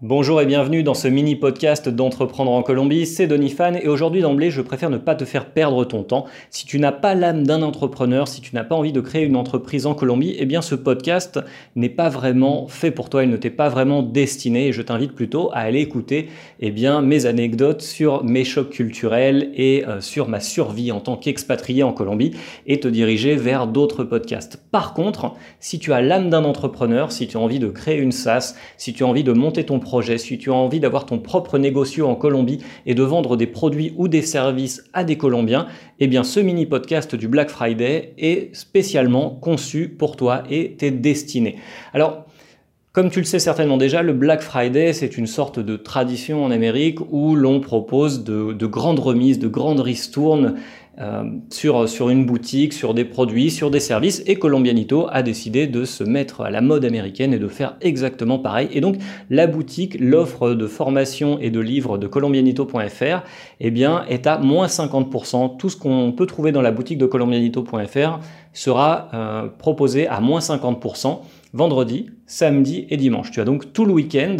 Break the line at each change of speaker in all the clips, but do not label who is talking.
Bonjour et bienvenue dans ce mini podcast d'entreprendre en Colombie, c'est Denis Fan et aujourd'hui d'emblée je préfère ne pas te faire perdre ton temps. Si tu n'as pas l'âme d'un entrepreneur, si tu n'as pas envie de créer une entreprise en Colombie, eh bien ce podcast n'est pas vraiment fait pour toi, il ne t'est pas vraiment destiné et je t'invite plutôt à aller écouter eh bien, mes anecdotes sur mes chocs culturels et euh, sur ma survie en tant qu'expatrié en Colombie et te diriger vers d'autres podcasts. Par contre, si tu as l'âme d'un entrepreneur, si tu as envie de créer une SaaS, si tu as envie de monter ton si tu as envie d'avoir ton propre négocio en Colombie et de vendre des produits ou des services à des Colombiens, eh bien ce mini podcast du Black Friday est spécialement conçu pour toi et t'es destiné. Alors, comme tu le sais certainement déjà, le Black Friday, c'est une sorte de tradition en Amérique où l'on propose de, de, grandes remises, de grandes ristournes euh, sur, une boutique, sur des produits, sur des services. Et Colombianito a décidé de se mettre à la mode américaine et de faire exactement pareil. Et donc, la boutique, l'offre de formation et de livres de colombianito.fr, eh est à moins 50%. Tout ce qu'on peut trouver dans la boutique de colombianito.fr sera euh, proposé à moins 50% vendredi, samedi et dimanche. Tu as donc tout le week-end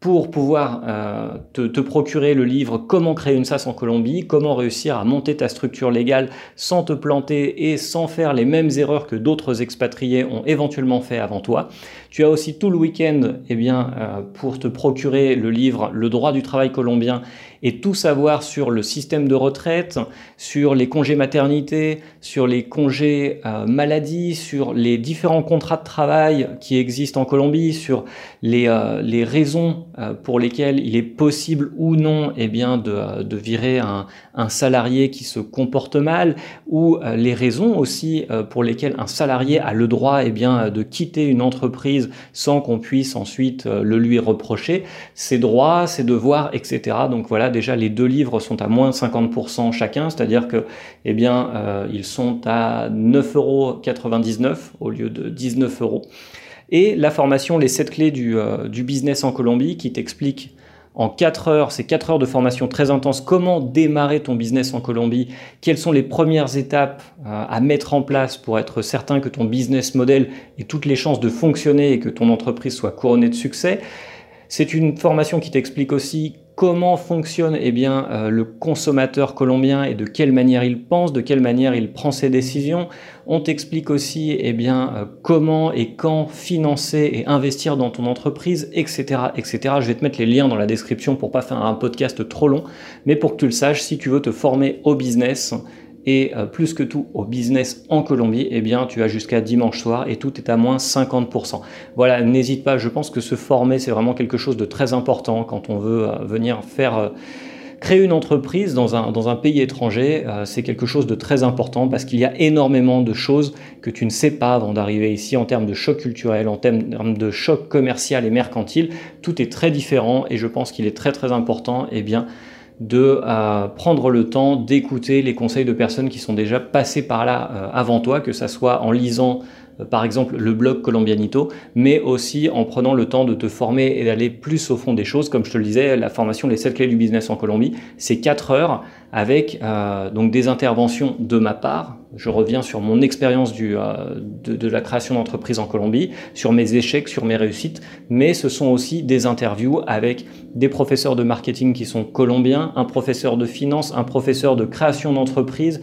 pour pouvoir euh, te, procurer le livre Comment créer une SaaS en Colombie, comment réussir à monter ta structure légale sans te planter et sans faire les mêmes erreurs que d'autres expatriés ont éventuellement fait avant toi. Tu as aussi tout le week-end eh bien, euh, pour te procurer le livre Le droit du travail colombien et tout savoir sur le système de retraite, sur les congés maternité, sur les congés euh, maladie, sur les différents contrats de travail qui existent en Colombie, sur les, les raisons pour lesquels il est possible ou non eh bien, de, virer un, salarié qui se comporte mal, ou euh, les raisons aussi euh, pour lesquelles un salarié a le droit eh bien, de quitter une entreprise sans qu'on puisse ensuite le lui reprocher, ses droits, ses devoirs, etc. Donc voilà, déjà les deux livres sont à moins de 50% chacun, c'est-à-dire que eh bien, ils sont à 9,99 euros au lieu de 19 euros et la formation Les 7 clés euh, du, business en Colombie qui t'explique en 4 heures, c'est 4 heures de formation très intense, comment démarrer ton business en Colombie, quelles sont les premières étapes euh, à mettre en place pour être certain que ton business model ait toutes les chances de fonctionner et que ton entreprise soit couronnée de succès. C'est une formation qui t'explique aussi comment fonctionne eh bien, euh, le consommateur colombien et de quelle manière il pense, de quelle manière il prend ses décisions. On t'explique aussi eh bien, euh, comment et quand financer et investir dans ton entreprise, etc., etc. Je vais te mettre les liens dans la description pour pas faire un podcast trop long, mais pour que tu le saches, si tu veux te former au business, euh, plus que tout au business en Colombie, eh bien tu as jusqu'à dimanche soir et tout est à moins 50%. Voilà, n'hésite pas, je pense que se former c'est vraiment quelque chose de très important quand on veut euh, venir faire euh, créer une entreprise dans un, dans un pays étranger, c'est quelque chose de très important parce qu'il y a énormément de choses que tu ne sais pas avant d'arriver ici en termes de choc culturel, en termes de choc commercial et mercantile. Tout est très différent et je pense qu'il est très très important eh bien, de euh, prendre le temps d'écouter les conseils de personnes qui sont déjà passées par là euh, avant toi, que ça soit en lisant par exemple le blog Colombianito, mais aussi en prenant le temps de te former et d'aller plus au fond des choses. Comme je te le disais, la formation Les 7 clés du business en Colombie, c'est 4 heures avec euh, donc des interventions de ma part. Je reviens sur mon expérience du, euh, de, de, la création d'entreprise en Colombie, sur mes échecs, sur mes réussites, mais ce sont aussi des interviews avec des professeurs de marketing qui sont colombiens, un professeur de finance, un professeur de création d'entreprise,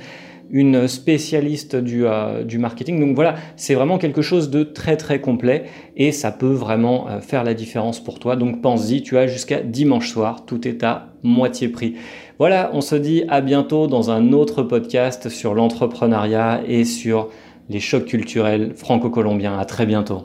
une spécialiste du, euh, du marketing. Donc voilà, c'est vraiment quelque chose de très très complet et ça peut vraiment euh, faire la différence pour toi. Donc pense-y, tu as jusqu'à dimanche soir, tout est à moitié prix. Voilà, on se dit à bientôt dans un autre podcast sur l'entrepreneuriat et sur les chocs culturels franco-colombiens. À très bientôt.